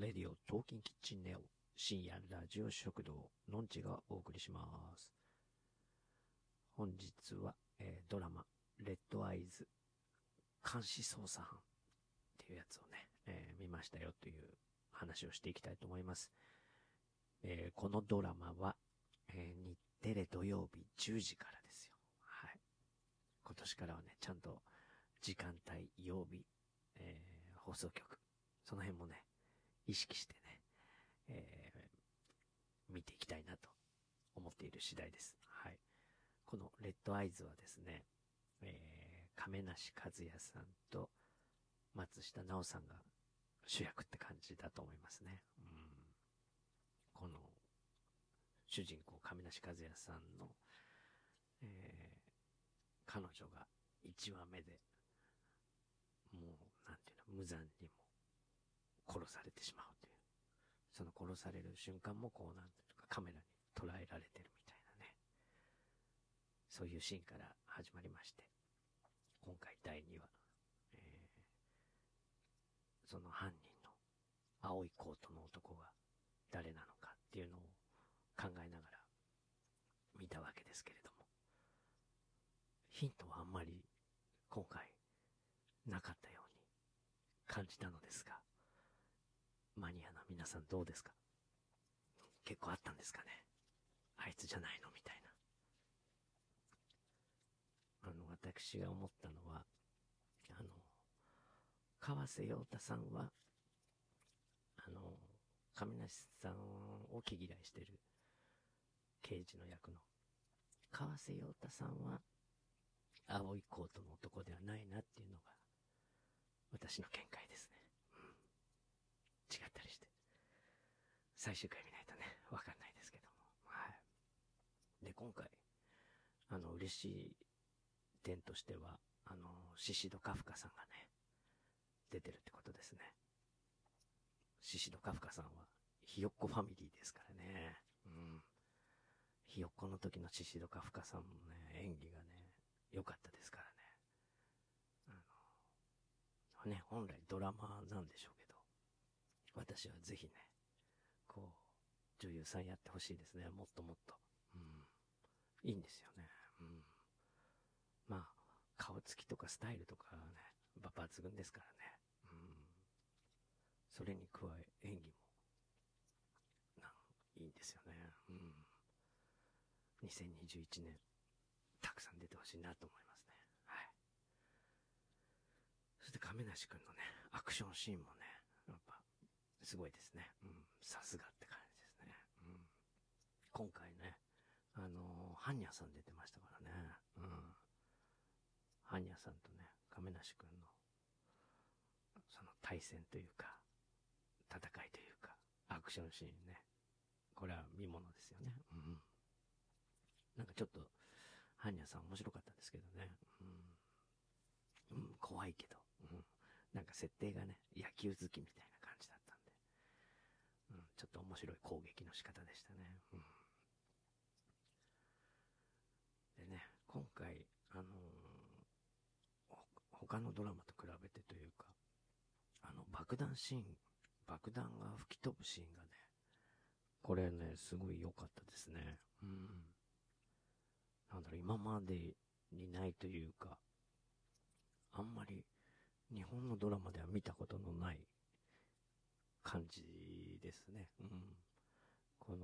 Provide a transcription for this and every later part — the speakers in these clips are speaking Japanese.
レディオトーキンキッチンネオ深夜ラジオ食堂のんちがお送りします。本日は、えードラマレッドアイズ監視捜査班っていうやつをね、えー見ましたよという話をしていきたいと思います。えーこのドラマは、え日テレ土曜日10時からですよ。はい。今年からはね、ちゃんと時間帯、曜日、え放送局、その辺もね、意識してね、えー見ていきたいなと思っている次第です。はい。このレッドアイズはですね、えー亀梨和也さんと松下奈緒さんが主役って感じだと思いますね。うん、この主人公亀梨和也さんの、えー彼女が1話目で、もう、なんていうの、無残にも殺されてしまうという。その殺される瞬間もこうなんていうかカメラに捉えられてるみたいなね。そういうシーンから始まりまして、今回第2話、えーその犯人の青いコートの男が誰なのかっていうのを考えながら見たわけですけれども、ヒントはあんまり今回なかったように感じたのですが、マニアな皆さんどうですか？結構あったんですかね？あいつじゃないの？みたいな。あの、私が思ったのは、あの、川瀬陽太さんは、あの、亀梨さんを気嫌いしてる刑事の役の、川瀬陽太さんは、青いコートの男ではないなっていうのが、私の見解ですね。違ったりして。最終回見ないとね、わかんないですけども。はい。で、今回、あの、嬉しい点としては、あの、シシドカフカさんがね、出てるってことですね。シシドカフカさんは、ひよっこファミリーですからね。うん。ひよっこの時のシシドカフカさんもね、演技がね、良かったですからね。あの、ね、本来ドラマなんでしょうけど、私はぜひね、こう、女優さんやってほしいですね。もっともっと。うん。いいんですよね。うん。まあ、顔つきとかスタイルとかね、抜群ですからね。うん。それに加え、演技も、なん、いいんですよね。うん。2021年、たくさん出てほしいなと思いますね。はい。そして亀梨くんのね、アクションシーンもね、すごいですね。うん。さすがって感じですね。うん。今回ね、あのー、ハンニャさん出てましたからね。うん。ハンニャさんとね、亀梨くんの、その対戦というか、戦いというか、アクションシーンね。これは見物ですよね。うん。なんかちょっと、ハンニャさん面白かったですけどね。うん。うん、怖いけど。うん。なんか設定がね、野球好きみたいな感じだったんで。うん、ちょっと面白い攻撃の仕方でしたね。うん。でね、今回、あのー他のドラマと比べてというか、あの、爆弾シーン、爆弾が吹き飛ぶシーンがね、これね、すごい良かったですね。うん。なんだろう、今までにないというか、あんまり日本のドラマでは見たことのない感じですね。うん。この、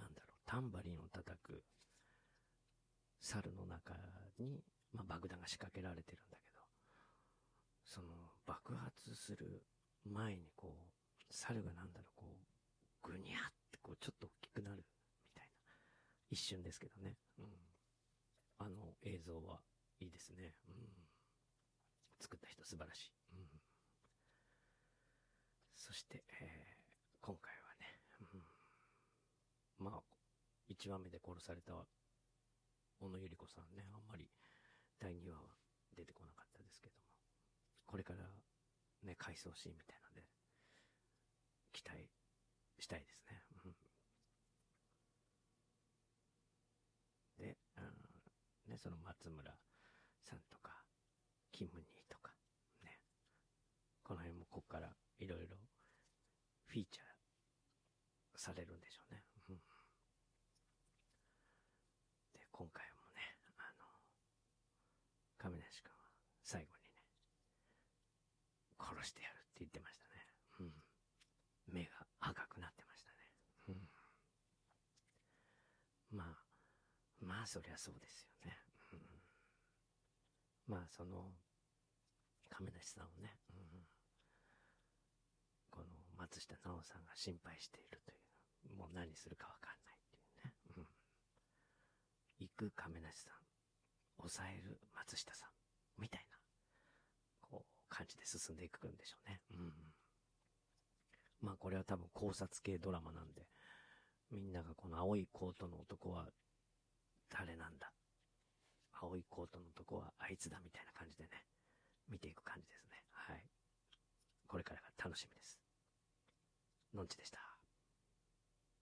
なんだろう、タンバリンを叩く猿の中に、まあ、爆弾が仕掛けられてるんだけど、その爆発する前にこう、猿がなんだろう、こう、ぐにゃってこう、ちょっと大きくなるみたいな。一瞬ですけどね。うん。あの映像はいいですね。うん。作った人素晴らしい。うん。そして、えー今回はね、うん、まあ、1話目で殺された小野ゆり子さんね、あんまり第2話は出てこなかったですけども、これからね、回想シーンみたいなので、期待したいですね。うん、で、うん、ね、その松村さんとか、キムニーとか、ね、この辺もこっからいろいろフィーチャーされるんでしょうね。うん、で、今回もね、あの、亀梨君は最後にね、殺してやるって言ってましたね。うん。目が赤くなってましたね。うん。まあ、まあそりゃそうですよね。うん、まあその、亀梨さんをね、松下奈緒さんが心配しているという、もう何するかわかんないっていうね。うん、行く亀梨さん、抑える松下さん、みたいな、こう、感じで進んでいくんでしょうね。うん。まあこれは多分考察系ドラマなんで、みんながこの青いコートの男は誰なんだ青いコートの男はあいつだみたいな感じでね、見ていく感じですね。はい。これからが楽しみです。のんちでした。